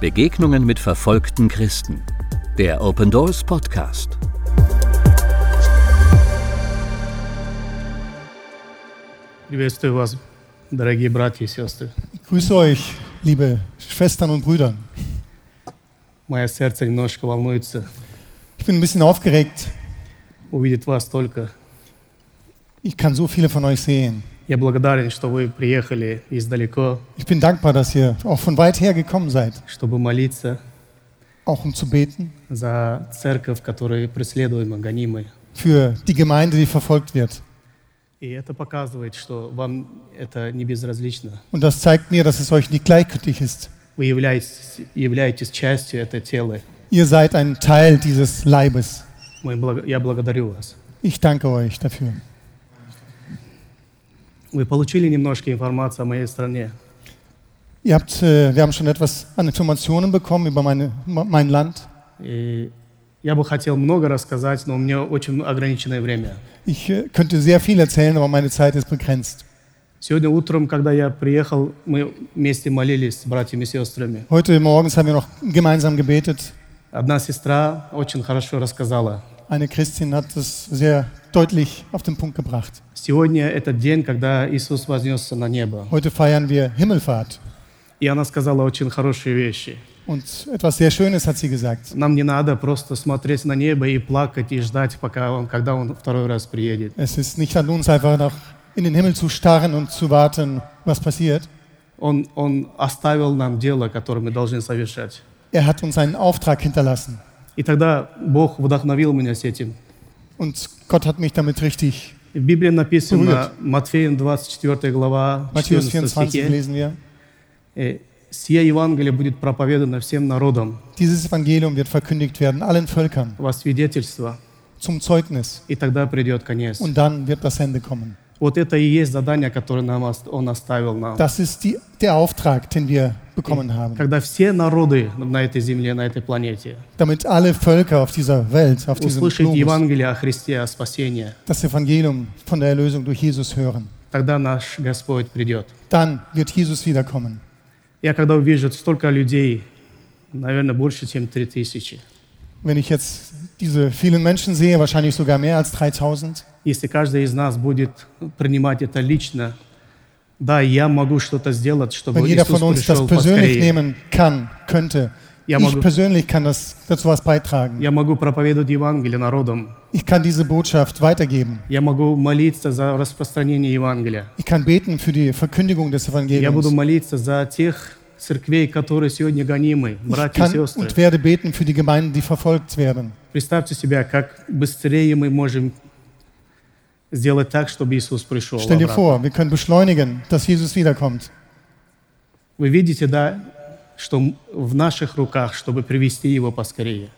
Begegnungen mit verfolgten Christen. Der Open Doors Podcast. Приветствую вас, дорогие братья и сестры. Ich grüße euch, liebe Schwestern und Brüder. Мое сердце немножко волнуется Ich bin ein bisschen aufgeregt. увидеть вас только. Ich kann so viele von euch sehen. Я благодарен, что вы приехали издалеко, Ich bin dankbar, dass ihr auch von weit her gekommen seid, чтобы молиться auch um zu beten за церковь, которая преследуема, гонимой. für die Gemeinde, die verfolgt wird. И это показывает, что вам это не безразлично. Und das zeigt mir, dass es euch nicht gleichgültig ist. Вы являетесь, являетесь частью этого тела. Ihr seid ein Teil dieses Leibes. Я благодарю вас. Ich danke euch dafür. Вы получили немножко информации о моей стране. Ihr habt, äh, wir haben schon etwas an Informationen bekommen über meine, mein Land. И я бы хотел много рассказать, но у меня очень ограниченное время. Ich äh, könnte sehr viel erzählen, aber meine Zeit ist begrenzt. Сегодня утром, когда я приехал, мы вместе молились с братьями и сестрами. Heute morgens haben wir noch gemeinsam gebetet. Одна сестра очень хорошо рассказала. Eine Christin hat es sehr deutlich auf den Punkt gebracht. Сегодня этот день, когда Иисус вознесся на небо. Heute feiern wir Himmelfahrt. И она сказала очень хорошие вещи. Und etwas sehr Schönes hat sie gesagt. Нам не надо просто смотреть на небо и плакать и ждать, пока он, когда он второй раз приедет. Es ist nicht an uns, einfach noch in den Himmel zu starren und zu warten, was passiert. Он, он оставил нам дело, которое мы должны совершать. Er hat uns einen Auftrag hinterlassen. И тогда Бог вдохновил меня с этим. Und Gott hat mich damit richtig. В Библии написано, Berührt. Матфеем 24 глава, Matthäus 14 24 стихе, lesen wir. «Э, «Сие Евангелие будет проповедано всем народам Dieses Evangelium wird verkündigt werden allen Völkern во свидетельство, zum Zeugnis. и тогда придет конец». Und dann wird das Ende kommen. Вот это и есть задание, которое нам, Он оставил нам. Das ist die, der Auftrag, den wir bekommen haben. Когда все народы на этой земле, на этой планете Damit alle Völker auf dieser Welt, auf diesem Globus, Евангелие о Христе, о спасении, das Evangelium von der Erlösung durch Jesus hören. тогда наш Господь придет. Dann wird Jesus wiederkommen. Я когда увижу столько людей, наверное, больше, чем три тысячи, Wenn ich jetzt diese vielen Menschen sehe, wahrscheinlich sogar mehr als 3000, если каждый из нас будет принимать это лично, да, я могу что-то сделать, чтобы wenn jeder Иисус von uns das persönlich поскорее. nehmen kann, könnte, Я ich могу, persönlich kann das, dazu was beitragen. я могу проповедовать Евангелие народам. Ich kann diese Botschaft weitergeben. Я могу молиться за распространение Евангелия. Ich kann beten für die Verkündigung des Я буду Evangeliums. молиться за тех церквей, которые сегодня гонимы, Ich братья и kann сестры. und werde beten für die Gemeinden, die verfolgt werden. Представьте себя, как быстрее мы можем сделать так, чтобы Иисус пришел. Stell dir vor, wir können beschleunigen, dass Jesus wiederkommt. Вы видите, да, что в наших руках, чтобы привести Его поскорее.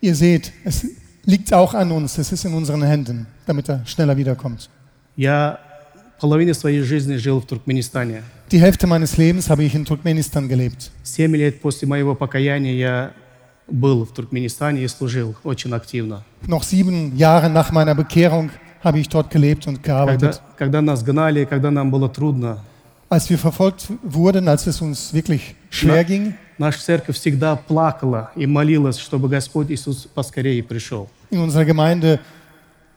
Ihr seht, es liegt auch an uns, es ist in unseren Händen, damit er schneller wiederkommt. Я половину своей жизни жил в Туркменистане. Die Hälfte meines Lebens habe ich in Turkmenistan gelebt. Семь лет после моего покаяния я был в Туркменистане и служил очень активно. Noch sieben Jahre nach meiner Bekehrung habe ich dort gelebt und Когда, gearbeitet. когда нас гнали, когда нам было трудно, Als wir verfolgt wurden, als es uns wirklich schwer ging, наша церковь всегда плакала и молилась, чтобы Господь Иисус поскорее пришел. in unserer Gemeinde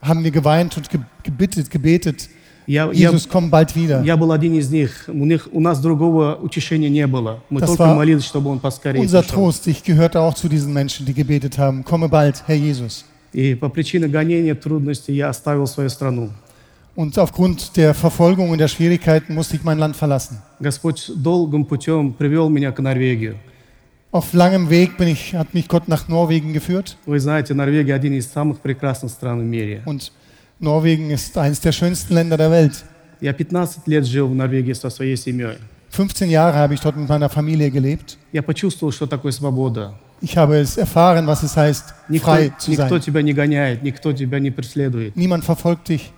haben wir geweint und ge- gebittet, gebetet, Я, я, Jesus, komm bald wieder. я был один из них. У, них. у нас другого утешения не было. Мы Das только war молились, чтобы Он поскорее Unser пришел. Trost, ich gehörte auch zu diesen Menschen, die gebetet haben, komme bald, Herr Jesus. И по причине гонения, трудностей я оставил свою страну. Und aufgrund der Verfolgung und der Schwierigkeiten musste ich mein Land verlassen. Господь долгим путем привел меня к Норвегию. Auf langem Weg bin ich, hat mich Gott nach Norwegen geführt. Вы знаете, Норвегия один из самых прекрасных стран в мире. Und Norwegen ist eines der schönsten Länder der Welt. Я 15 лет жил в Норвегии со своей семьей. 15 Jahre habe ich dort mit meiner Familie gelebt. Я почувствовал, что такое свобода. Ich habe es erfahren, was es heißt, Никто, frei zu никто sein. тебя не гоняет, никто тебя не преследует. Niemand verfolgt dich.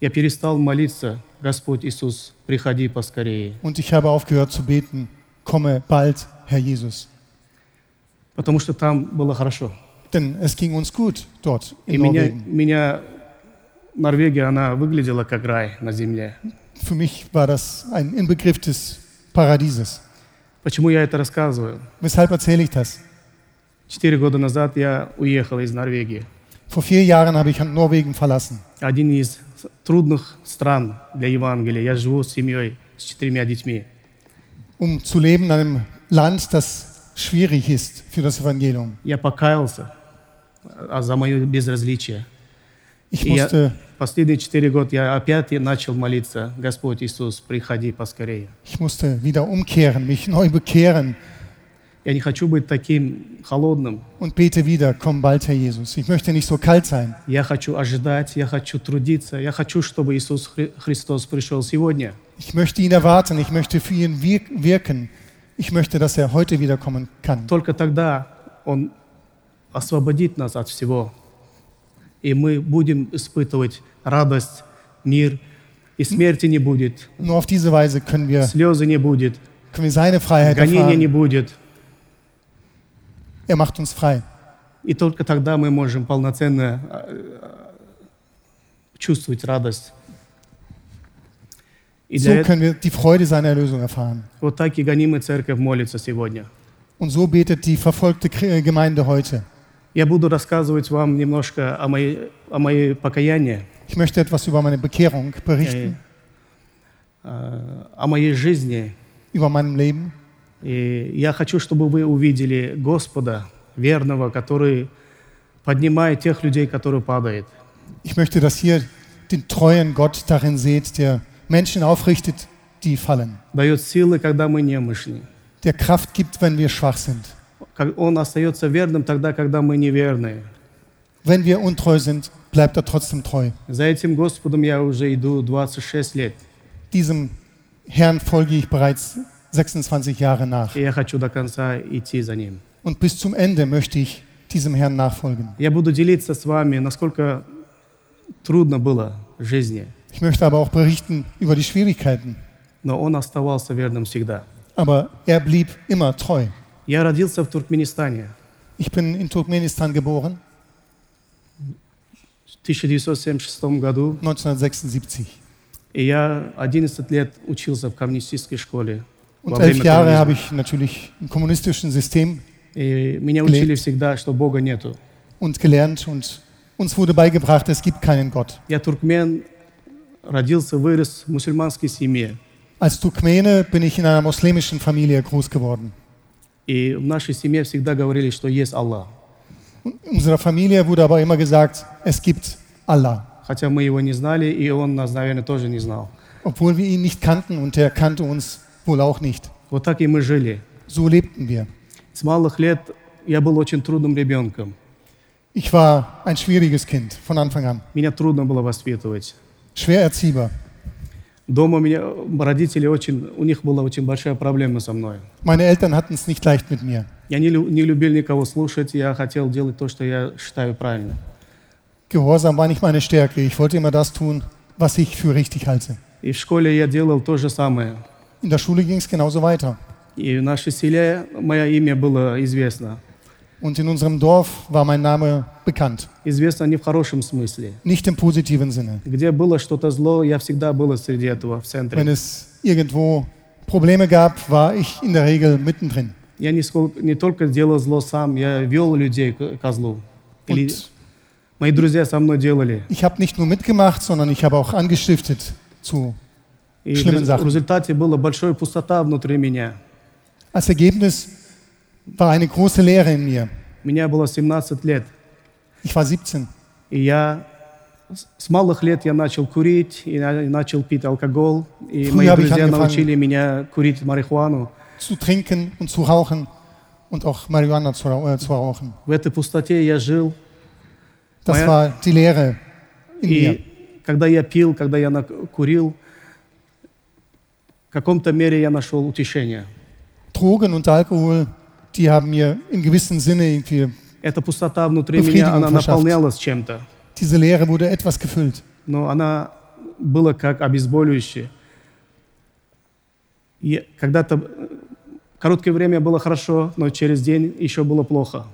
Я перестал молиться, Господь Иисус, приходи поскорее. Und ich habe aufgehört zu beten, komme bald, Herr Jesus. Потому что там было хорошо. Denn es ging uns gut dort И in меня, Norwegen. меня Норвегия, она выглядела как рай на земле. Für mich war das ein Inbegriff des Paradieses. Почему я это рассказываю? Weshalb erzähle ich das? Четыре года назад я уехал из Норвегии. Vor vier Jahren habe ich Norwegen verlassen. Один из трудных стран для Евангелия. Я живу с семьей, с четырьмя детьми. um zu leben in einem Land, das schwierig ist für das Evangelium. Я покаялся а, за мое безразличие. Ich И я musste, последние четыре года я опять начал молиться, Господь Иисус, приходи поскорее. ich musste wieder umkehren, mich neu bekehren Я не хочу быть таким холодным. und bete wieder, komm bald, Herr Jesus. Ich möchte nicht so kalt sein. Я хочу ожидать, я хочу трудиться, я хочу, чтобы Иисус Хри- Христос пришел сегодня. Ich möchte ihn erwarten, ich möchte für ihn wir- wirken. Ich möchte, dass er heute wiederkommen kann. Только тогда Он освободит нас от всего. И мы будем испытывать радость, мир, и смерти не будет, Nur auf diese Weise können wir, слезы не будет, können wir seine Freiheit гонения не erfahren. будет. Er macht uns frei. И только тогда мы можем полноценно э, чувствовать радость. И So können wir die Freude seiner Erlösung erfahren. вот так и гонимая церковь молится сегодня. Und so betet die verfolgte Gemeinde heute. Я буду рассказывать вам немножко о моей, о моей покаянии, Ich möchte etwas über meine Bekehrung э, berichten, э, о моей жизни. über meinem Leben. И я хочу, чтобы вы увидели Господа верного, который поднимает тех людей, которые падают. Ich möchte, dass ihr den treuen Gott darin seht, der Menschen aufrichtet, die fallen. Дает силы, когда мы немощны. Der Kraft gibt, wenn wir schwach sind. Он остается верным тогда, когда мы неверные. Wenn wir untreu sind, bleibt er trotzdem treu. За этим Господом я уже иду 26 лет. Diesem Herrn folge ich bereits 26 Jahre nach. Я хочу до конца идти за Ним. Und bis zum Ende möchte ich diesem Herrn nachfolgen. Я буду делиться с вами, насколько трудно было в жизни, Ich möchte aber auch berichten über die Schwierigkeiten. но Он оставался верным всегда. Aber er blieb immer treu. Я родился в Туркменистане Ich bin in Turkmenistan geboren, в 1976 году, 1976. и я 11 лет учился в коммунистической школе. Und во elf время Jahre коммунизма. habe ich natürlich im kommunistischen System И меня Gelebt. учили всегда, что Бога нету. und gelernt und uns wurde beigebracht, es gibt keinen Gott. Я туркмен, родился, вырос в мусульманской семье. Als Turkmene bin ich in einer muslimischen Familie groß geworden. И в нашей семье всегда говорили, что есть Аллах. In unserer Familie wurde aber immer gesagt, es gibt Allah. Хотя мы его не знали, и он нас, наверное, тоже не знал. Obwohl wir ihn nicht kannten und er kannte uns wohl auch nicht. Вот так и мы жили. So lebten wir. С малых лет я был очень трудным ребенком. Ich war ein schwieriges Kind von Anfang an. Меня трудно было воспитывать. Schwer erziehbar. Дома меня родители очень, у них была очень большая проблема со мной. Meine Eltern hatten es nicht leicht mit mir. Я не, не любил никого слушать, я хотел делать то, что я считаю правильно. Gehorsam war nicht meine Stärke. Ich wollte immer das tun, was ich für richtig halte. И в школе я делал то же самое. In der Schule ging es genauso weiter. И в нашей селе мое имя было известно. Und in unserem Dorf war mein Name bekannt. Известно не в хорошем смысле. Nicht im positiven Sinne. Где было что-то зло, я всегда был среди этого, в Wenn центре. es irgendwo Probleme gab, war ich in der Regel mittendrin. Я не, скол- не только делал зло сам, я вел людей к козлу. Или Und мои друзья со мной делали. ich habe nicht nur mitgemacht, sondern ich habe auch angestiftet zu. И в Schlimmen рез- Sachen. в результате была большая пустота внутри меня. Als Ergebnis war eine große Leere in mir. Мне было 17 лет. Ich war 17. И я с- малых лет я начал курить и на- и начал пить алкоголь. И Früher мои друзья научили меня курить марихуану. zu trinken und zu rauchen und auch Marihuana zu, äh, zu rauchen. В этой пустоте я жил. Das Моя- war die Lehre in mir. И когда я пил, когда я курил, в каком-то мере я нашел утешение. Drogen und Alkohol, die haben mir in gewissem Sinne irgendwie, Эта пустота внутри меня, она наполнялась чем-то. diese Leere wurde etwas gefüllt. Но она была как обезболивающее. И когда-то э, короткое время было хорошо, но через день еще было плохо.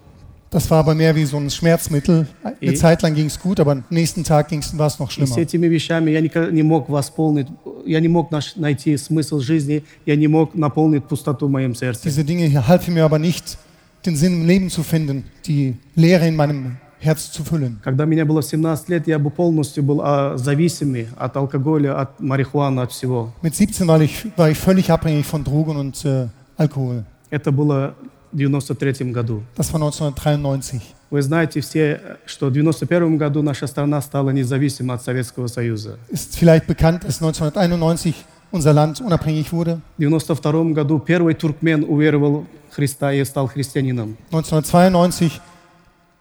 Das war aber mehr wie so ein Schmerzmittel. Eine Eh. Zeit lang ging es gut, aber am nächsten Tag ging's- war es noch И с schlimmer. этими вещами я никогда не мог восполнить, я не мог наш- найти смысл жизни, я не мог наполнить пустоту в моем сердце. Diese Dinge hier halfen mir aber nicht, den Sinn im Leben zu finden, die Leere in meinem Herz zu füllen. Когда мне было 17 лет, я бы полностью был а, зависимый от алкоголя, от марихуаны, от всего. Mit 17 war ich, war ich völlig abhängig von Drogen und äh, Alkohol. Это было в 93 году. Das war 1993. Вы знаете все, что в 91 году наша страна стала независима от Советского Союза. Ist vielleicht bekannt, dass 1991 unser Land unabhängig wurde. В 92 году первый туркмен уверовал в Христа и стал христианином. 1992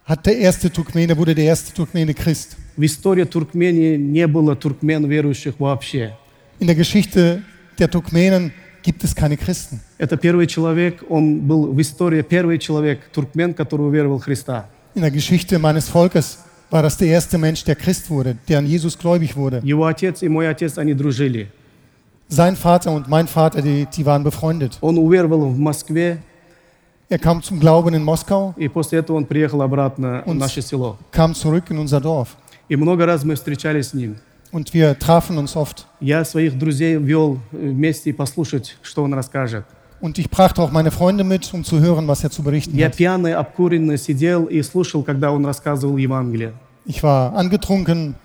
hat der erste Turkmene, wurde der erste Turkmene Christ. В истории Туркмении не было туркмен верующих вообще. In der Geschichte der Turkmenen gibt es keine Christen. Это первый человек, он был в истории первый человек, туркмен, который уверовал в Христа. In der Geschichte meines Volkes war das der erste Mensch, der Christ wurde, der an Jesus gläubig wurde. Его отец и мой отец, они дружили. Sein Vater und mein Vater, die, die waren befreundet. Он уверовал в Москве, Er kam zum Glauben in Moskau, и после этого он приехал обратно в наше село. kam zurück in unser Dorf. И много раз мы встречались с ним. Und wir trafen uns oft. Я своих друзей вел э, вместе послушать, что он расскажет. Und ich brachte auch meine Freunde mit, um zu hören, was er zu berichten Я hat. пьяный, обкуренный сидел и слушал, когда он рассказывал Евангелие. Ich war angetrunken,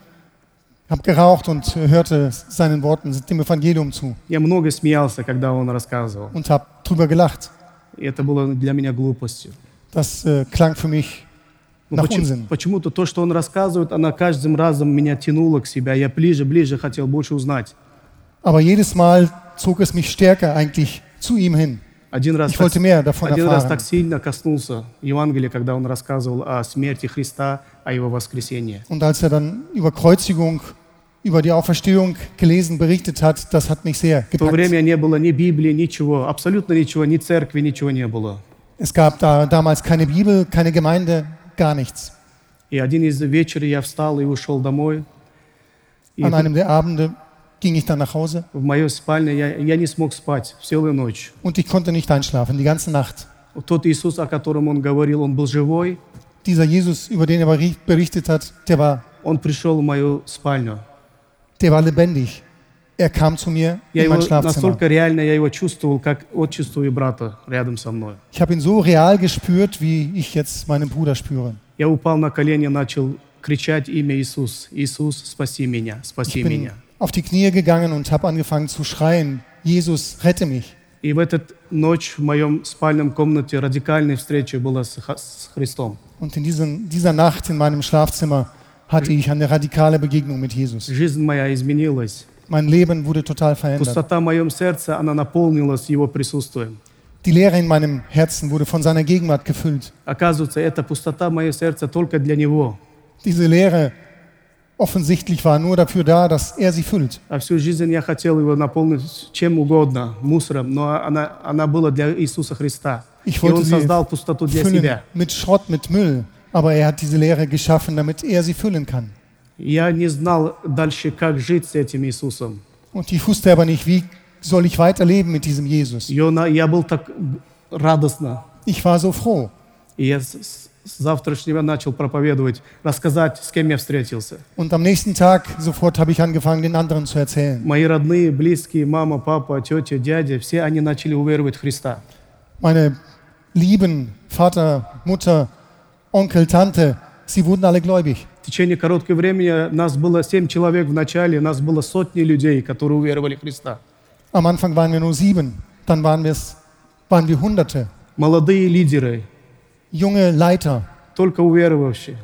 habe geraucht und hörte seinen Worten dem Evangelium zu Я много смеялся, когда он рассказывал. und habe drüber gelacht. И это было для меня глупостью. Das äh, klang für mich Но nach почему- Unsinn. Почему-то то, что он рассказывает, она каждым разом меня тянула к себе. Я ближе, ближе хотел больше узнать. Aber jedes Mal zog es mich stärker eigentlich zu ihm hin. Один раз, Ich wollte mehr davon один раз erfahren. так сильно коснулся Евангелия, когда он рассказывал о смерти Христа, о его воскресении. Und als er dann über Kreuzigung, über die Auferstehung gelesen, berichtet hat, das hat mich sehr В то gepackt. время не было ни Библии, ничего, абсолютно ничего, ни церкви, ничего не было. Es gab da damals keine Bibel, keine Gemeinde, gar nichts. An einem der Abende ging ich dann nach Hause. Und ich konnte nicht einschlafen, die ganze Nacht. Dieser Jesus, über den er berichtet hat, der war, der war lebendig. Er kam zu mir Я in его mein настолько реально я его чувствовал, как вот чувствую брата рядом со мной. Ich habe ihn so real gespürt, wie ich jetzt meinen Bruder spüre. Я упал на колени, начал кричать имя Иисус. Иисус, спаси меня, спаси Ich bin меня. auf die Knie gegangen und habe angefangen zu schreien, Jesus, rette mich. И в эту ночь в моем спальном комнате радикальная встреча была с, Христом. Und in diesen, dieser Nacht in meinem Schlafzimmer hatte ich eine radikale Begegnung mit Jesus. Жизнь моя изменилась. Mein Leben wurde total verändert. Пустота в моем сердце, она наполнилась Его присутствием. Die Leere in meinem Herzen wurde von seiner Gegenwart gefüllt. Оказывается, эта пустота в моем сердце только для Него. Diese Leere offensichtlich war nur dafür da, dass er sie füllt. А всю жизнь я хотел его наполнить чем угодно, мусором, но она, она была для Иисуса Христа. Ich И Он wollte sie создал пустоту для füllen себя. mit Schrott, mit Müll. Aber er hat diese Leere geschaffen, damit er sie füllen kann. Я не знал дальше, как жить с этим Иисусом. Und ich wusste aber nicht, wie soll ich weiterleben mit diesem Jesus. Он- я был так радостно. Ich war so froh. И я с- с завтрашнего начал проповедовать, рассказать, с кем я встретился. Und am nächsten Tag sofort habe ich angefangen, den anderen zu erzählen. Мои родные, близкие, мама, папа, тетя, дядя, все они начали уверовать в Христа. Meine lieben Vater, Mutter, Onkel, Tante, sie wurden alle gläubig. Течение короткого времени нас было семь человек в начале, нас было сотни людей, которые уверовали в Христа. Am Anfang waren wir nur sieben, dann waren, wir's, waren wir Hunderte. Молодые лидеры, Junge Leiter, только уверовавшие.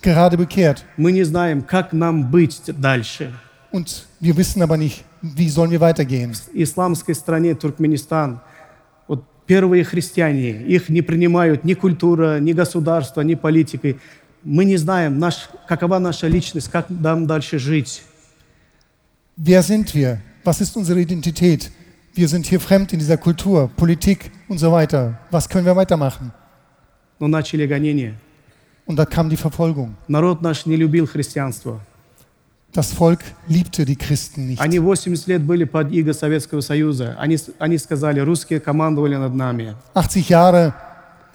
gerade bekehrt. Мы не знаем, как нам быть дальше. Und wir wissen aber nicht, wie sollen wir weitergehen. В исламской стране Туркменистан, вот первые христиане, их не принимают ни культура, ни государство, ни политика. Мы не знаем, наш, какова наша личность, как нам дальше жить. Wer sind wir? Was ist unsere Identität? Wir sind hier fremd in dieser Kultur, Politik und so weiter. Was können wir weitermachen? Но начали гонения. Und da kam die Verfolgung. Народ наш не любил христианство. Das Volk liebte die Christen nicht. Они 80 лет были под иго Советского Союза. Они, они сказали, русские командовали над нами. 80 Jahre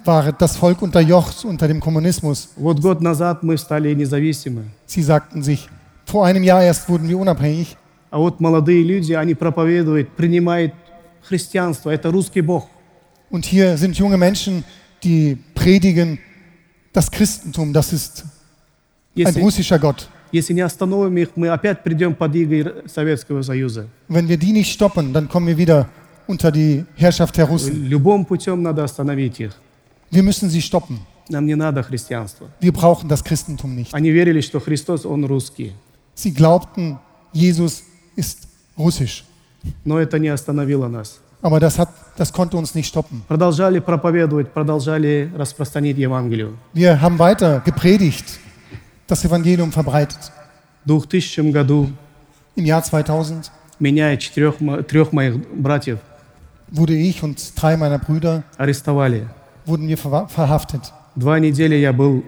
war das Volk unterjocht unter dem Kommunismus. Вот год назад мы стали независимы. Sie sagten sich, vor einem Jahr erst wurden wir unabhängig. А вот молодые люди, они проповедуют, принимают христианство. Это русский Бог. Und hier sind junge Menschen, die predigen das Christentum, das ist ein Если, russischer Gott. если не остановим их, мы опять придем под игры Советского Союза. Wenn wir die nicht stoppen, dann kommen wir wieder unter die Herrschaft der Russen. Любым путем надо остановить их. Wir müssen sie stoppen. Нам не надо христианства. Wir brauchen das Christentum nicht. Они верили, что Христос, Он русский. Sie glaubten, Jesus ist russisch. Но это не остановило нас. Aber das, hat, das konnte uns nicht stoppen. Продолжали проповедовать, продолжали распространить Евангелие. Wir haben weiter gepredigt, das Evangelium verbreitet. В 2000 году Im Jahr 2000 меня и четырех, мо- трех моих братьев wurde ich und drei meiner Brüder арестовали. wurden wir verwa- verhaftet. Два недели я был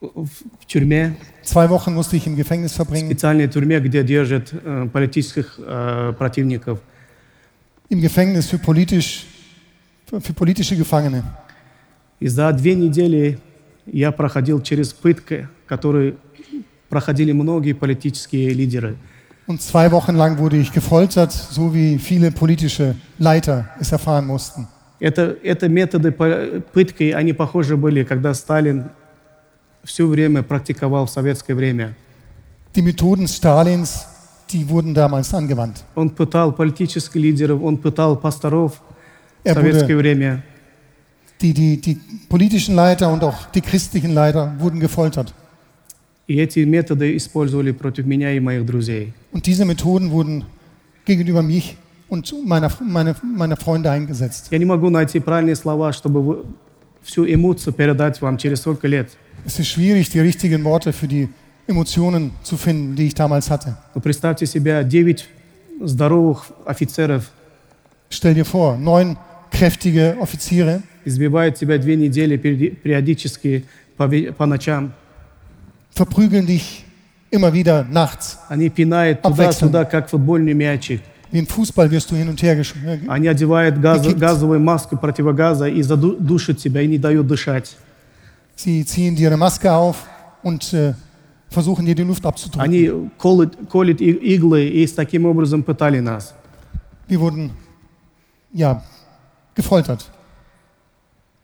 в в тюрьме, Zwei Wochen musste ich im Gefängnis verbringen, специальной тюрьме, где держат э, политических э, противников. im Gefängnis für, politisch, für, für politische Gefangene. И за две недели я проходил через пытки, которые проходили многие политические лидеры. Und zwei Wochen lang wurde ich gefoltert, so wie viele politische Leiter es erfahren mussten. Это, это методы пытки, они похожи были, когда Сталин все время практиковал в советское время. Die Methoden Stalins, die wurden damals angewandt. Он пытал политических лидеров, он пытал пасторов в Er советское время. die, die, die politischen Leiter und auch die christlichen Leiter wurden gefoltert. И эти методы использовали против меня и моих друзей. Und diese Methoden wurden gegenüber mich und meiner, meine, meiner Freunde eingesetzt. Я не могу найти правильные слова, чтобы вы- всю эмоцию передать вам через столько лет. Es ist schwierig, die richtigen Worte für die Emotionen zu finden, die ich damals hatte. Но представьте себя, 9 здоровых офицеров Stell dir vor, neun kräftige Offiziere избивают тебя две недели периоди- периодически по, ве- по ночам. verprügeln dich immer wieder nachts. Они пинают туда-сюда, как футбольный мячик. Wie im Fußball wirst du hin und her gesch äh, Они одевают газ- Какие- газовую маску противогаза и задушат тебя и не дают дышать. Sie ziehen dir eine Maske auf und äh, versuchen dir die Luft abzudrücken. Они колют, колют и- иглы и с таким образом пытали нас. Wir wurden ja gefoltert.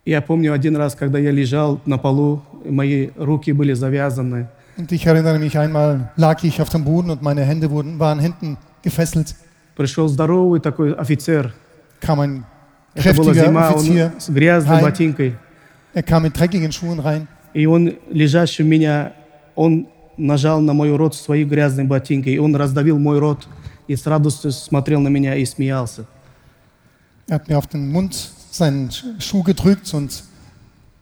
Я помню один раз, когда я лежал на полу, мои руки были завязаны. Und ich erinnere mich einmal, lag ich auf dem Boden und meine Hände wurden, waren hinten gefesselt. Пришел здоровый такой офицер. Kam ein Это была зима, он с грязной Хай. ботинкой. Er kam mit dreckigen Schuhen rein. И он, лежащий у меня, он нажал на мой рот своей грязной ботинкой, и он раздавил мой рот и с радостью смотрел на меня и смеялся. Er hat mir auf den Mund seinen Schuh gedrückt und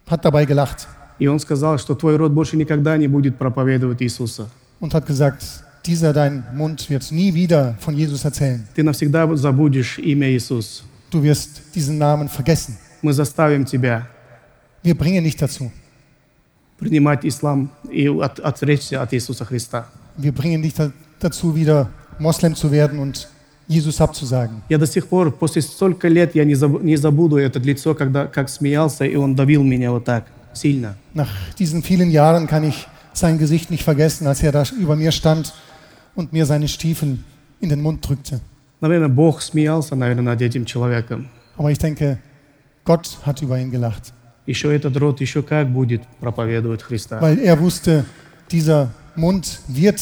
hat dabei gelacht И он сказал, что твой рот больше никогда не будет проповедовать Иисуса. und hat gesagt, dieser dein Mund wird nie wieder von Jesus erzählen. Ты навсегда забудешь имя Иисус. Du wirst diesen Namen vergessen. Мы заставим тебя Wir bringen dich dazu. принимать ислам и от- отречься от Иисуса Христа. Wir bringen dich da, dazu, wieder Moslem zu werden und Jesus abzusagen. Я до сих пор, после столько лет, я не, заб- не забуду это лицо, когда как смеялся, и он давил меня вот так сильно. Nach diesen vielen Jahren kann ich sein Gesicht nicht vergessen, als er da über mir stand und mir seine Stiefel in den Mund drückte. Наверное, Бог смеялся, наверное, над этим человеком. Aber ich denke, Gott hat über ihn gelacht, Еще этот род еще как будет проповедовать Христа. weil er wusste, dieser Mund wird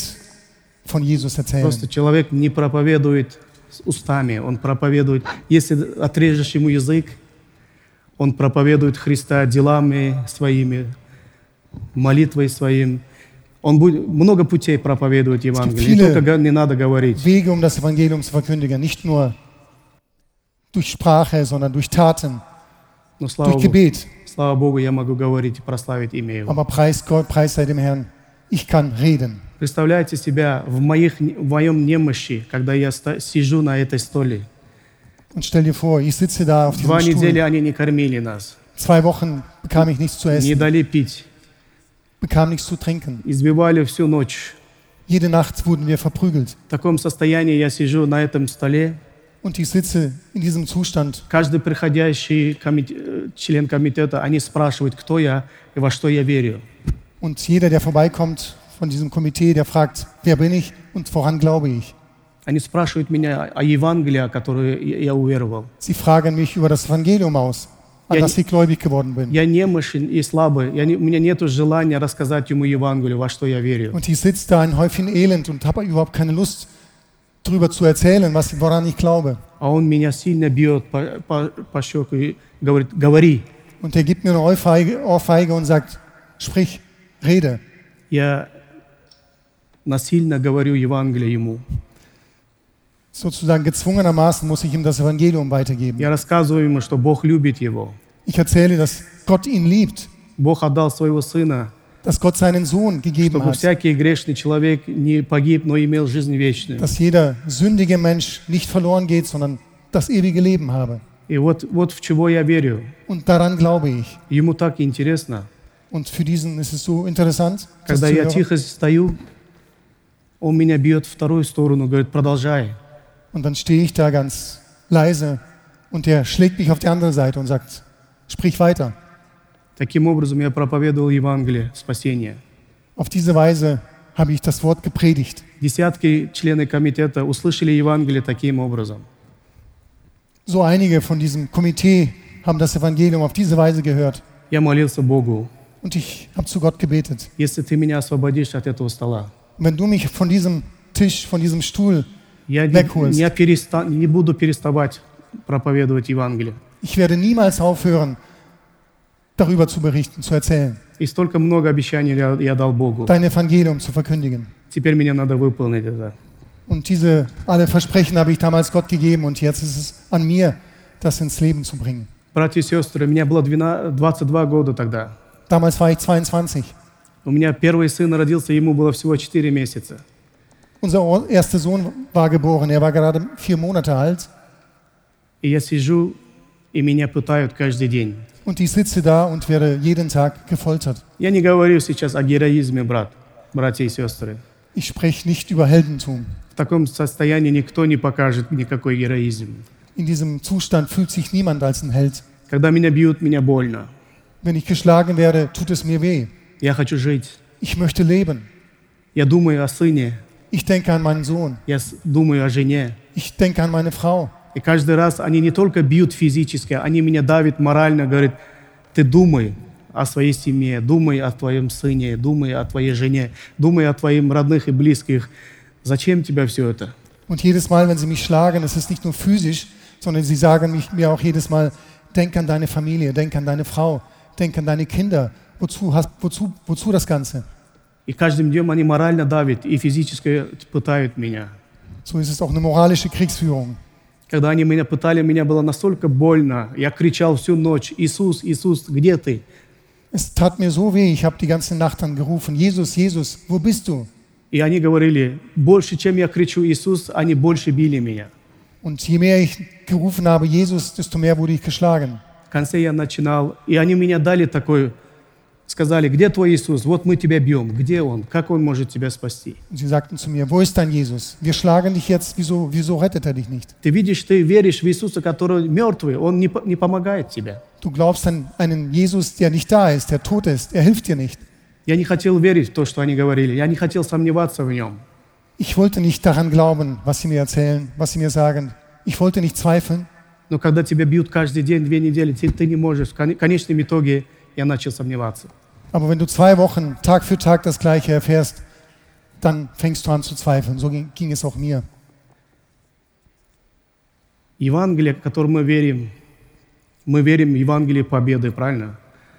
von Jesus erzählen. Просто человек не проповедует с устами, он проповедует, если отрежешь ему язык, он проповедует Христа делами своими, молитвой своим. Он будет много путей проповедовать Евангелие. Не только не надо говорить. Wege, um das Evangelium zu verkündigen, nicht nur durch Sprache, sondern durch Taten, Но слава durch Богу, Gebet. слава Богу, я могу говорить и прославить имя Его. Aber preis Gott, preis sei dem Herrn, ich kann reden. Представляете себя в, моих, в моем немощи, когда я сижу на этой столе. Und stell dir vor, ich sitze da auf Два недели Stuhl. они не кормили нас, Zwei Wochen bekam ich nichts zu не essen, дали пить, bekam nichts zu trinken. избивали всю ночь. Jede Nacht wurden wir verprügelt. В таком состоянии я сижу на этом столе, Und ich sitze in diesem Zustand. Каждый приходящий комит- э, член комитета, они спрашивают, кто я и во что я верю. Und jeder, der vorbeikommt von diesem Komitee, der fragt, wer bin ich und woran glaube ich? Они спрашивают меня о Евангелии, о которое я я уверовал. Sie fragen mich über das Evangelium aus, an Ja, das ich gläubig geworden bin. Я немощен и слабый. Я не- у меня нет желания рассказать ему Евангелие, во что я верю. Und ich sitze da ein Häufchen Elend und habe überhaupt keine Lust, darüber zu erzählen, was, woran ich glaube. А он меня сильно бьет по, по, по щеку и говорит, говори. Und er gibt mir eine Ohrfeige, Ohrfeige und sagt, sprich, rede. Я насильно говорю Евангелие ему. Sozusagen gezwungenermaßen muss ich ihm das Evangelium weitergeben. Я рассказываю ему, что Бог любит его. Ich erzähle, dass Gott ihn liebt, Бог отдал своего сына, dass Gott seinen Sohn gegeben чтобы hat, всякий грешный человек не погиб, но имел жизнь вечную. dass jeder sündige Mensch nicht verloren geht, sondern das ewige Leben habe. И вот, вот в чего я верю. Und daran glaube ich. Ему так интересно. Und für diesen ist es so interessant, das Когда zu я hören. тихо стою, он меня бьет в вторую сторону, говорит, продолжай. Und dann stehe ich da ganz leise und der schlägt mich auf die andere Seite und sagt, sprich weiter. Таким образом я проповедовал Евангелие спасения. Auf diese Weise habe ich das Wort gepredigt. Десятки членов комитета услышали Евангелие таким образом. So einige von diesem Komitee haben das Evangelium auf diese Weise gehört. Я молился Богу, Und ich habe zu Gott gebetet. если ты меня освободишь от этого стола, Und wenn du mich von diesem Tisch, von diesem Stuhl, я не, Wegholst. не переста- не буду переставать проповедовать Евангелие. ich werde niemals aufhören, darüber zu berichten, zu erzählen, И столько много обещаний я, я дал Богу. dein Evangelium zu verkündigen. Теперь мне надо выполнить это. Und diese alle Versprechen habe ich damals Gott gegeben und jetzt ist es an mir, das ins Leben zu bringen. Братья и сестры, мне было 12 22 года тогда. Damals war ich 22. У меня первый сын родился, ему было всего 4 месяца. Unser Or- erster Sohn war geboren, er war gerade vier Monate alt И я сижу, и меня пытают каждый день. und ich sitze da und werde jeden Tag gefoltert. Я не говорю сейчас о героизме, брат, братья и сестры. Ich spreche nicht über Heldentum. В таком состоянии никто не покажет никакой героизм. In diesem Zustand fühlt sich niemand als ein Held. Когда меня бьют, меня больно. Wenn ich geschlagen werde, tut es mir weh. Я хочу жить. Ich möchte leben. Я думаю о сыне, Ich denke an meinen Sohn. я с- думаю о жене. Ich denke an meine Frau. И каждый раз они не только бьют физически, они меня давят морально, говорят, ты думай о своей семье, думай о твоем сыне, думай о твоей жене, думай о твоих родных и близких. Зачем тебе все это? Und jedes Mal, wenn sie mich schlagen, ist es nicht nur physisch, sondern sie sagen mich, mir auch jedes Mal, denk an deine Familie, denk an deine Frau, denk an deine Kinder. Wozu, hast, wozu, wozu das Ganze? И каждым днем они морально давят и физически пытают меня. So ist es auch eine moralische Kriegsführung. Когда они меня пытали, мне было настолько больно. Я кричал всю ночь, Иисус, Иисус, где ты? Es tat mir so weh, ich habe die ganze Nacht dann gerufen, Jesus, Jesus, wo bist du? И они говорили, больше, чем я кричу Иисус, они больше били меня. Und je mehr ich gerufen habe, Jesus, desto mehr wurde ich geschlagen. В конце я начинал, и они меня дали такой, сказали, где твой Иисус? Вот мы тебя бьем. Где Он? Как Он может тебя спасти? Sie sagten zu mir, wo ist dein Jesus? Wir schlagen dich jetzt, wieso, wieso rettet er dich nicht? Ты видишь, ты веришь в Иисуса, который мертвый, Он не, не помогает тебе. Du glaubst an einen Jesus, der nicht da ist, der tot ist, er hilft dir nicht. Я не хотел верить в то, что они говорили. Я не хотел сомневаться в Нем. Ich wollte nicht daran glauben, was sie mir erzählen, was sie mir sagen. Ich wollte nicht zweifeln. Но когда тебя бьют каждый день, две недели, ты, ты не можешь. В кон- конечном итоге я начал сомневаться. Aber wenn du zwei Wochen Tag für Tag das Gleiche erfährst, dann fängst du an zu zweifeln. So ging, ging es auch mir. Евангелие, в которое мы верим, мы верим в Евангелие победы, правильно?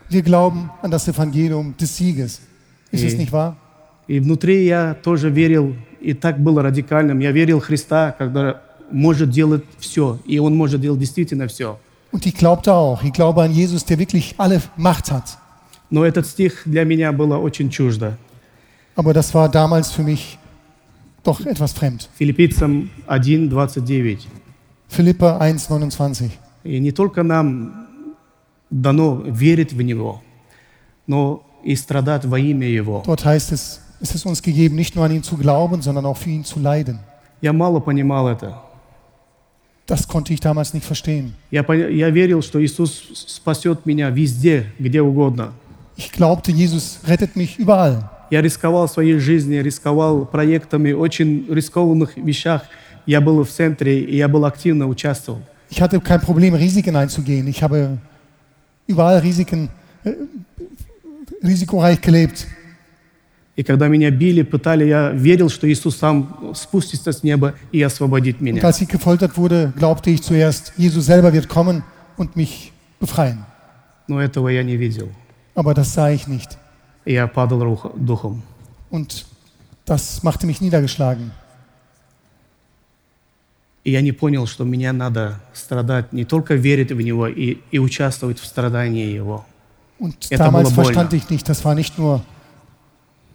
Wir glauben an das Evangelium des Sieges. Ist es nicht wahr? И внутри я тоже верил, и так было радикальным. Я верил в Христа, когда может делать все, и Он может делать действительно все. Und ich glaubte auch. Ich glaube an Jesus, der wirklich alle Macht hat. Но этот стих для меня было очень чуждо. Aber das war damals für mich doch etwas fremd. Филиппийцам 1, 29. Philippa 1,29. И не только нам дано верить в Него, но и страдать во имя Его. Dort heißt es, es ist uns gegeben, nicht nur an ihn zu glauben, sondern auch für ihn zu leiden. Я мало понимал это. Das konnte ich damals nicht verstehen. Я, пон- я верил, что Иисус спасет меня везде, где угодно. Ich glaubte, Jesus rettet mich überall. Я рисковал своей жизнью, рисковал проектами, очень рискованных вещах. Я был в центре, и я был активно участвовал. Ich hatte kein Problem, Risiken einzugehen. Ich habe überall Risiken, äh, risikoreich gelebt. И когда меня били, пытали, я верил, что Иисус сам спустится с неба и освободит Und меня. als ich gefoltert wurde, glaubte ich zuerst, Jesus selber wird kommen und mich befreien. Но этого я не видел. Aber das sah ich nicht. И я падал духом. Und das machte mich niedergeschlagen. И я не понял, что мне надо страдать, не только верить в Него и, и участвовать в страдании Его. Und Это damals было больно. verstand ich nicht, das war nicht nur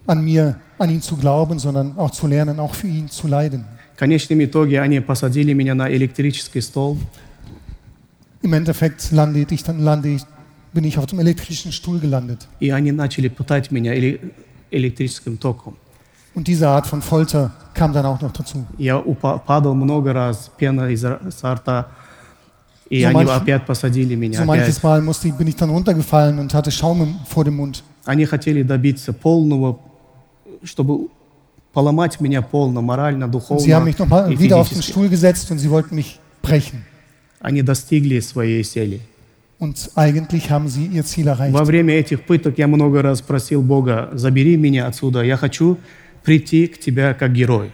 an mir, an ihn zu glauben, sondern auch zu lernen, auch für ihn zu leiden. В конечном итоге они посадили меня на электрический стол, Im Endeffekt lande ich, dann lande ich, bin ich auf dem elektrischen Stuhl gelandet. и они начали пытать меня эле- электрическим током. Und diese Art von Folter kam dann auch noch dazu. Я упа- падал много раз, пена из р- со рта, и So они manch- опять посадили меня. So опять. manches Mal musste, ich- bin ich dann runtergefallen und hatte Schaum im, vor dem Mund. Они хотели добиться полного, чтобы поломать меня полно, морально, духовно sie haben mich nochmal и wieder auf den физически. Stuhl gesetzt und sie wollten mich brechen. Они достигли своей цели. Und eigentlich haben sie ihr Ziel erreicht. Во время этих пыток я много раз просил Бога, забери меня отсюда, я хочу прийти к Тебя как герой.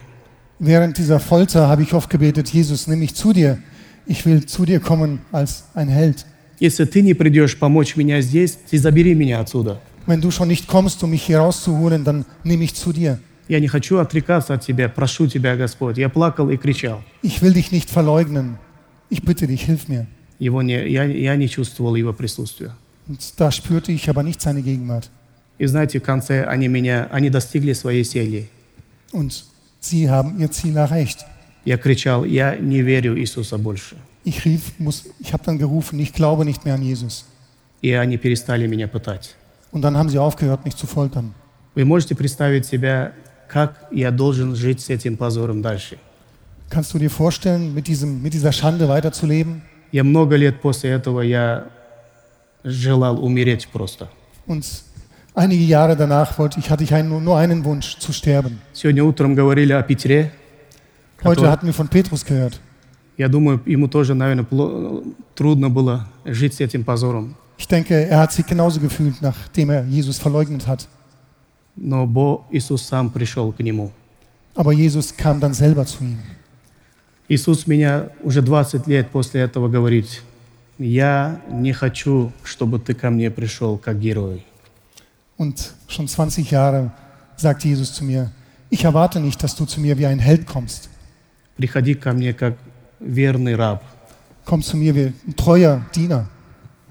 Während dieser Folter habe ich oft gebetet, Jesus, nimm mich zu dir. Ich will zu dir kommen als ein Held. Если Ты не придешь помочь меня здесь, Ты забери меня отсюда. Wenn du schon nicht kommst, um mich hier rauszuholen, dann nimm mich zu dir. Я не хочу отрекаться от Тебя, прошу Тебя, Господь. Я плакал и кричал. Ich will dich nicht verleugnen. Ich bitte dich, hilf mir. Его не, я, я не чувствовал Его присутствия. Und da spürte ich aber nicht seine Gegenwart. И знаете, в конце они меня, они достигли своей цели. Und sie haben ihr Ziel erreicht. Я кричал, я не верю Иисуса больше. Ich rief, muss, ich habe dann gerufen, ich glaube nicht mehr an Jesus. И они перестали меня пытать. Und dann haben sie aufgehört, mich zu foltern. Вы можете представить себя, как я должен жить с этим позором дальше? Kannst du dir vorstellen, mit, diesem, mit dieser Schande weiterzuleben? Я много лет после этого я желал умереть просто. Und einige Jahre danach wollte ich, hatte ich einen, nur einen Wunsch, zu sterben. Сегодня утром говорили о Петре. Heute который- hatten wir von Petrus gehört. Я думаю, ему тоже, наверное, пло- трудно было жить с этим позором. Ich denke, er hat sich genauso gefühlt, nachdem er Jesus verleugnet hat. Но Бог, Иисус сам пришел к нему. Aber Jesus kam dann selber zu ihm. Иисус меня уже 20 лет после этого говорит, я не хочу, чтобы ты ко мне пришел как герой. Und schon 20 Jahre sagt Jesus zu mir, ich erwarte nicht, dass du zu mir wie ein Held kommst. Приходи ко мне как верный раб. Komm zu mir wie ein treuer Diener.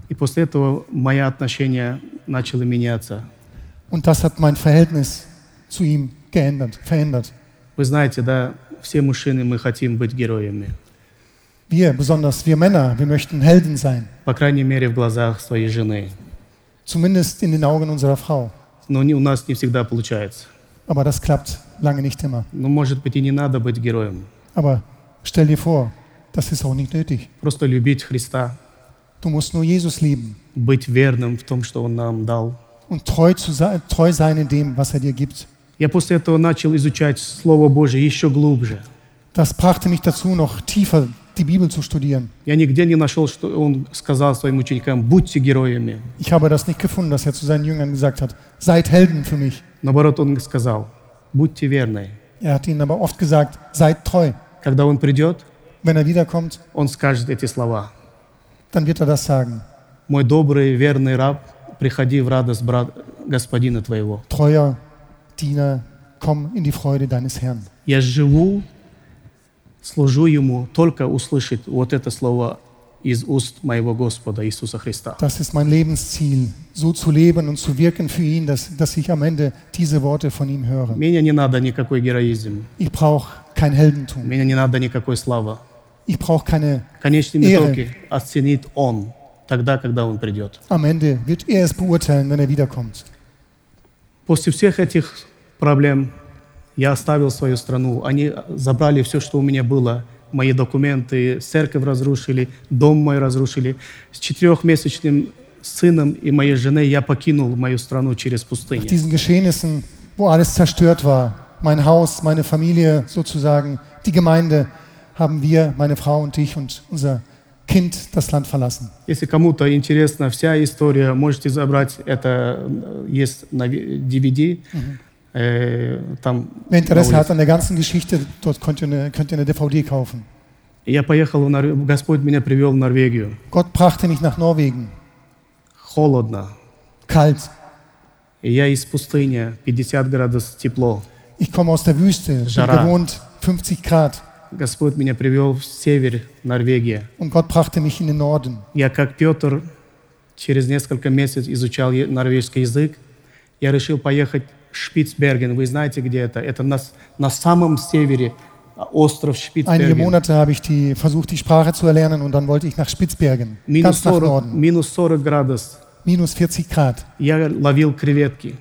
И после этого мое отношение начало меняться. Und das hat mein Verhältnis zu ihm geändert, verändert. Вы знаете, да, все мужчины, мы хотим быть героями. Wir, besonders wir Männer, wir möchten Helden sein. По крайней мере, в глазах своей жены. Zumindest in den Augen unserer Frau. Но не, у нас не всегда получается. Aber das klappt lange nicht immer. Но, может быть, и не надо быть героем. Aber stell dir vor, das ist auch nicht nötig. Просто любить Христа, Du musst nur Jesus lieben быть верным в том, что Он нам дал. und treu, zu sein, treu sein in dem, was er dir gibt. Я после этого начал изучать Слово Божие еще глубже. Das brachte mich dazu, noch tiefer die Bibel zu studieren. Я нигде не нашел, что Он сказал своим ученикам, будьте героями. Ich habe das nicht gefunden, dass er zu seinen Jüngern gesagt hat, seid Helden für mich. Наоборот, Он сказал, будьте верны. Er hat ihnen aber oft gesagt, seid treu. Когда Он придет, Wenn er wiederkommt, Он скажет эти слова. dann wird er das sagen. Мой добрый, верный раб, приходи в радость брат, господина твоего. Treuer Diener, komm in die Freude deines Herrn. Я живу, служу Ему, только услышать вот это слово из уст моего Господа Иисуса Христа. Das ist mein Lebensziel, so zu leben und zu wirken für ihn, dass, dass ich am Ende diese Worte von ihm höre. Мне не надо никакой героизм, Ich brauche kein Heldentum. мне не надо никакой славы. Ich brauche keine. Ehre. итоге оценит Он тогда, когда Он придет. Am Ende wird er es beurteilen, wenn er wiederkommt. После всех этих проблем я оставил свою страну. Они забрали все, что у меня было. мои документы, церковь разрушили, дом мой разрушили. С четырехмесячным сыном и моей женой я покинул мою страну через Nach пустыню. diesen Geschehnissen, wo alles zerstört war, mein Haus, meine Familie sozusagen, die Gemeinde, haben wir, meine Frau und ich und unser Kind das Land verlassen. Если кому-то интересна вся история, можете забрать это, э, есть на ви- DVD, э, там Wer на Interesse улице. hat an der ganzen Geschichte, dort könnt ihr eine, könnt ihr eine DVD kaufen. Я поехал, в Нор- Господь меня привел в Норвегию. Gott brachte mich nach Norwegen. Холодно. Kalt. И я из пустыни, 50 градусов тепло. Ich komme aus der Wüste, bin Jara. gewohnt 50 Grad. Господь меня привел в север Норвегии. Und Gott brachte mich in den Norden. Я, как Петр, через несколько месяцев изучал норвежский язык. Я решил поехать в Шпицберген. Вы знаете, где это? Это на, на самом севере а, остров Einige Шпицберген. Monate habe ich die, versucht, die Sprache zu erlernen und dann wollte ich nach Spitzbergen, Минус ganz nach 40, Norden. минус 40 градусов. Minus 40 Grad. Я ловил креветки,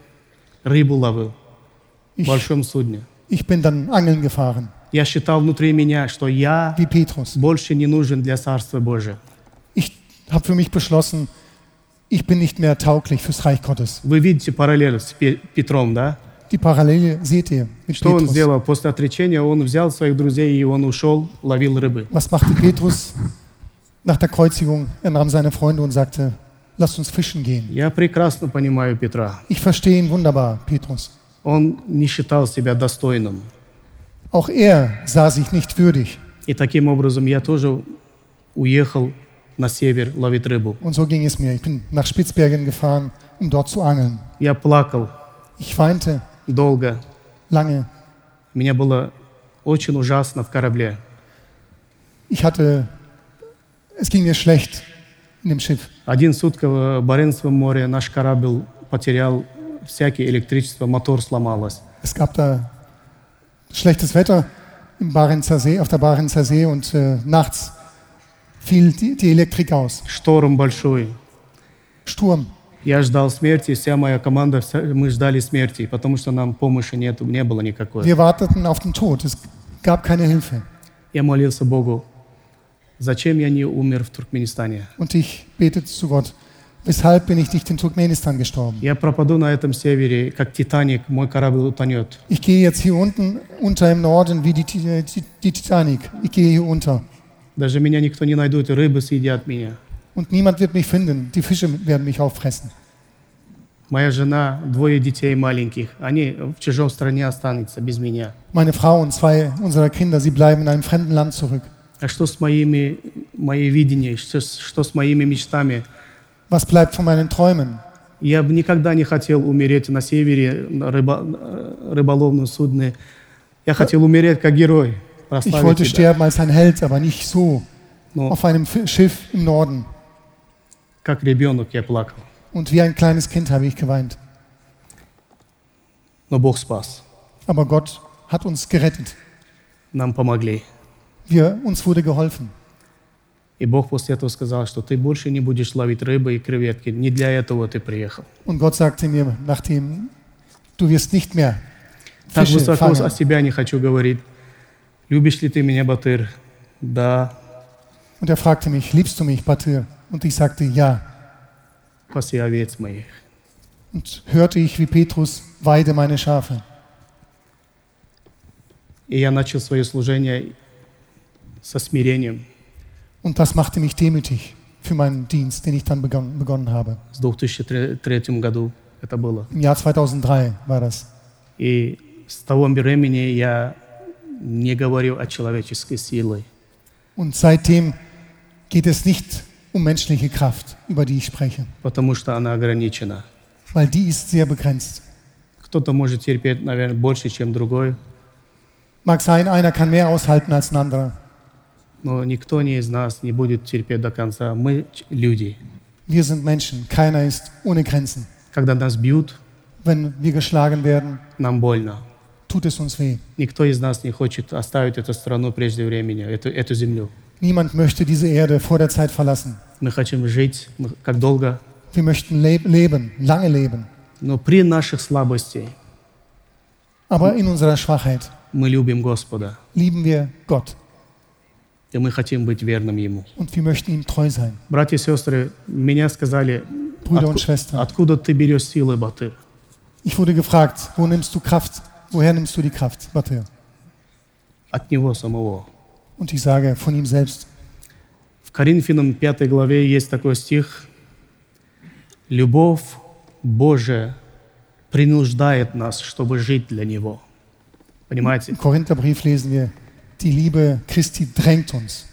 рыбу ловил в Ich, большом судне. ich bin dann angeln gefahren, Я считал внутри меня, что я wie Petrus. больше не нужен для Царства Божия. Ich habe für mich beschlossen, ich bin nicht mehr tauglich fürs Reich Gottes. Вы видите параллель с Пе- Петром, да? Die Parallele seht ihr mit Что он Petrus. сделал после отречения? Он взял своих друзей и он ушел, ловил рыбы. Was machte Petrus nach der Kreuzigung? Er nahm seine Freunde und sagte, lasst uns fischen gehen. Я прекрасно понимаю Петра. Ich verstehe ihn wunderbar, Petrus. Он не считал себя достойным. Auch er sah sich nicht würdig. И таким образом я тоже уехал на север ловить рыбу. Und so ging es mir. Ich bin nach Spitzbergen gefahren, um dort zu angeln. Я плакал Ich weinte долго. lange. Мне было очень ужасно в корабле. Ich hatte, es ging mir schlecht in dem Schiff. Один сутка в Баренцевом море наш корабль потерял всякое электричество, мотор сломалось. Es gab da schlechtes Wetter im Barenzer See, auf der Barenzer See und äh, nachts fiel die, die Elektrik aus. Шторм большой. Sturm. Я ждал смерти, вся моя команда, вся- мы ждали смерти, потому что нам помощи нет, не было никакой. Wir warteten auf den Tod. Es gab keine Hilfe. Я молился Богу, зачем я не умер в Туркменистане? Und ich betete zu Gott, weshalb bin ich nicht in Turkmenistan gestorben? Я пропаду на этом севере, как Титаник, мой корабль утонет. Ich gehe jetzt hier unten unter im Norden wie die, Ti- die, die Titanic. Ich gehe hier unter. Даже меня никто не найдет, и рыбы съедят меня. Und niemand wird mich finden. Die Fische werden mich auffressen. Моя жена, двое детей маленьких, они в чужом стране останутся без меня. Meine Frau und zwei unserer Kinder, sie bleiben in einem fremden Land zurück. А что с моими, моей видением, что, с- что с моими мечтами? Was bleibt von meinen Träumen? Я бы никогда не хотел умереть на севере, на рыба, э, рыболовном судне. Я хотел умереть как герой, Ich прославить wollte тебя. sterben als ein Held, aber nicht so. Но Auf einem Fi- Schiff im Norden. как ребенок я плакал. Und wie ein kleines Kind habe ich geweint. Но Бог спас. Aber Gott hat uns gerettet. Нам помогли. Wir, uns wurde geholfen. И Бог после этого сказал, что ты больше не будешь ловить рыбы и креветки. Не для этого ты приехал. Und Gott sagte mir, nachdem, du wirst nicht mehr Так Fische высоко fangen. о себя не хочу говорить. Любишь ли ты меня, Батыр? Да, Und er fragte mich, liebst du mich, Batir? Und ich sagte, ja. паси овец моих. Und hörte ich, wie Petrus weide meine Schafe. И я начал свое служение со смирением Und das machte mich demütig für meinen Dienst, den ich dann begonnen, begonnen habe. с 2003 году. Это было. Im Jahr 2003 war das. И с того времени я не говорю о человеческой силе. Und seitdem geht es nicht um menschliche Kraft, über die ich spreche, потому что она ограничена. weil die ist sehr begrenzt. Кто-то может терпеть, наверное, больше, чем другой, Mag sein, einer kann mehr aushalten als ein anderer. Но никто не из нас не будет терпеть до конца. Мы люди. Wir sind Menschen, keiner ist ohne Grenzen. Когда нас бьют, Wenn wir geschlagen werden, нам больно. tut es uns weh. Никто из нас не хочет оставить эту страну прежде времени, эту, эту землю. Niemand möchte diese Erde vor der Zeit verlassen. Мы хотим жить как долго, Wir möchten leb leben, lange leben. но при наших слабостях Aber in unserer Schwachheit мы любим Господа. lieben wir Gott. И мы хотим быть верным Ему. und wir möchten ihm treu sein. Братья и сестры, меня сказали, Brüder und «Отку- Schwestern. откуда ты берешь силы, Батыр? Ich wurde gefragt, wo nimmst du Kraft? Woher nimmst du die Kraft, Batir? От Него самого. Und ich sage, von ihm selbst. В Коринфянам 5 главе есть такой стих. «Любовь Божия принуждает нас, чтобы жить для Него». Понимаете? Im Korintherbrief lesen wir, die Liebe Christi drängt uns.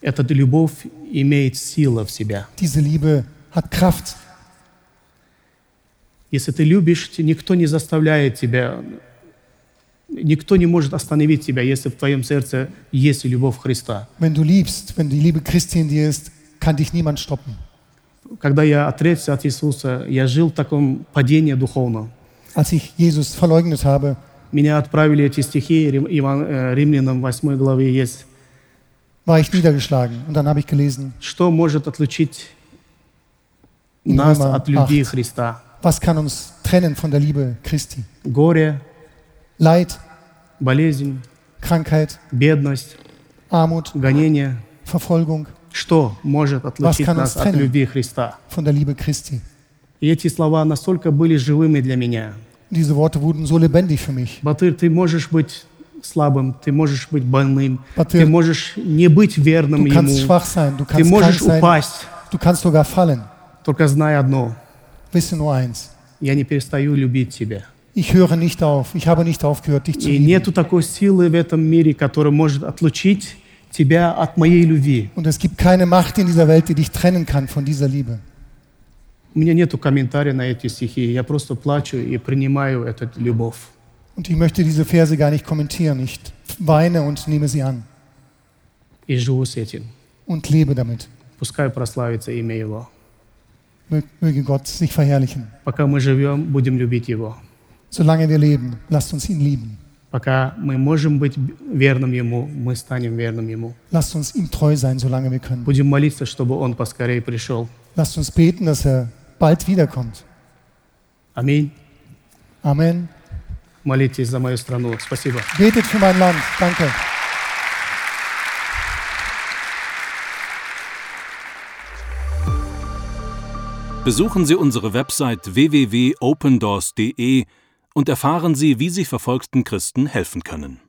Эта любовь имеет силу в себя. Diese Liebe hat Kraft. Если ты любишь, никто не заставляет тебя, никто не может остановить тебя, если в твоем сердце есть любовь Христа. Wenn du liebst, wenn die Liebe Christi in dir ist, kann dich niemand stoppen. Когда я отрекся от Иисуса, я жил в таком падении духовном. Als ich Jesus verleugnet habe, Меня отправили эти стихи, Иван- э, Римлянам 8 главе есть. war ich niedergeschlagen. Und dann habe ich gelesen, Что может отлучить нас от любви 8. Христа? was kann uns trennen von der Liebe Christi? Горе, Leid, болезнь, Krankheit, бедность, Armut, гонение. Verfolgung Что может отлучить нас от любви Христа? von der Liebe Christi. И эти слова настолько были живыми для меня. Diese Worte wurden so lebendig für mich. Батыр, ты можешь быть слабым, ты можешь быть больным, Батыр, ты можешь не быть верным Du kannst Ему, schwach sein, du ты kannst krank можешь sein, упасть. du kannst sogar fallen. Только знай одно, Wisse nur eins, я не перестаю любить тебя. ich höre nicht auf, ich habe nicht aufgehört, dich zu И lieben. нету такой силы в этом мире, которая может отлучить тебя от моей любви. Und es gibt keine Macht in dieser Welt, die dich trennen kann von dieser Liebe. У меня нету комментария на эти стихи, я просто плачу и принимаю эту любовь. Und ich möchte diese Verse gar nicht kommentieren. Ich weine und nehme sie an И живу с этим. und lebe damit. Пускай прославится имя Его. Mö- Möge Gott sich verherrlichen. Пока мы живем, будем любить Его. Solange wir leben, lasst uns ihn lieben. Пока мы можем быть верным Ему, мы станем верным Ему. Lasst uns ihm treu sein, solange wir können. Будем молиться, чтобы Он поскорее пришел. Lasst uns beten, dass er bald wiederkommt. Аминь. Amen. Молитесь за мою страну. Спасибо. Betet für mein Land. Danke. Besuchen Sie unsere Website www.opendoors.de und erfahren Sie, wie Sie verfolgten Christen helfen können.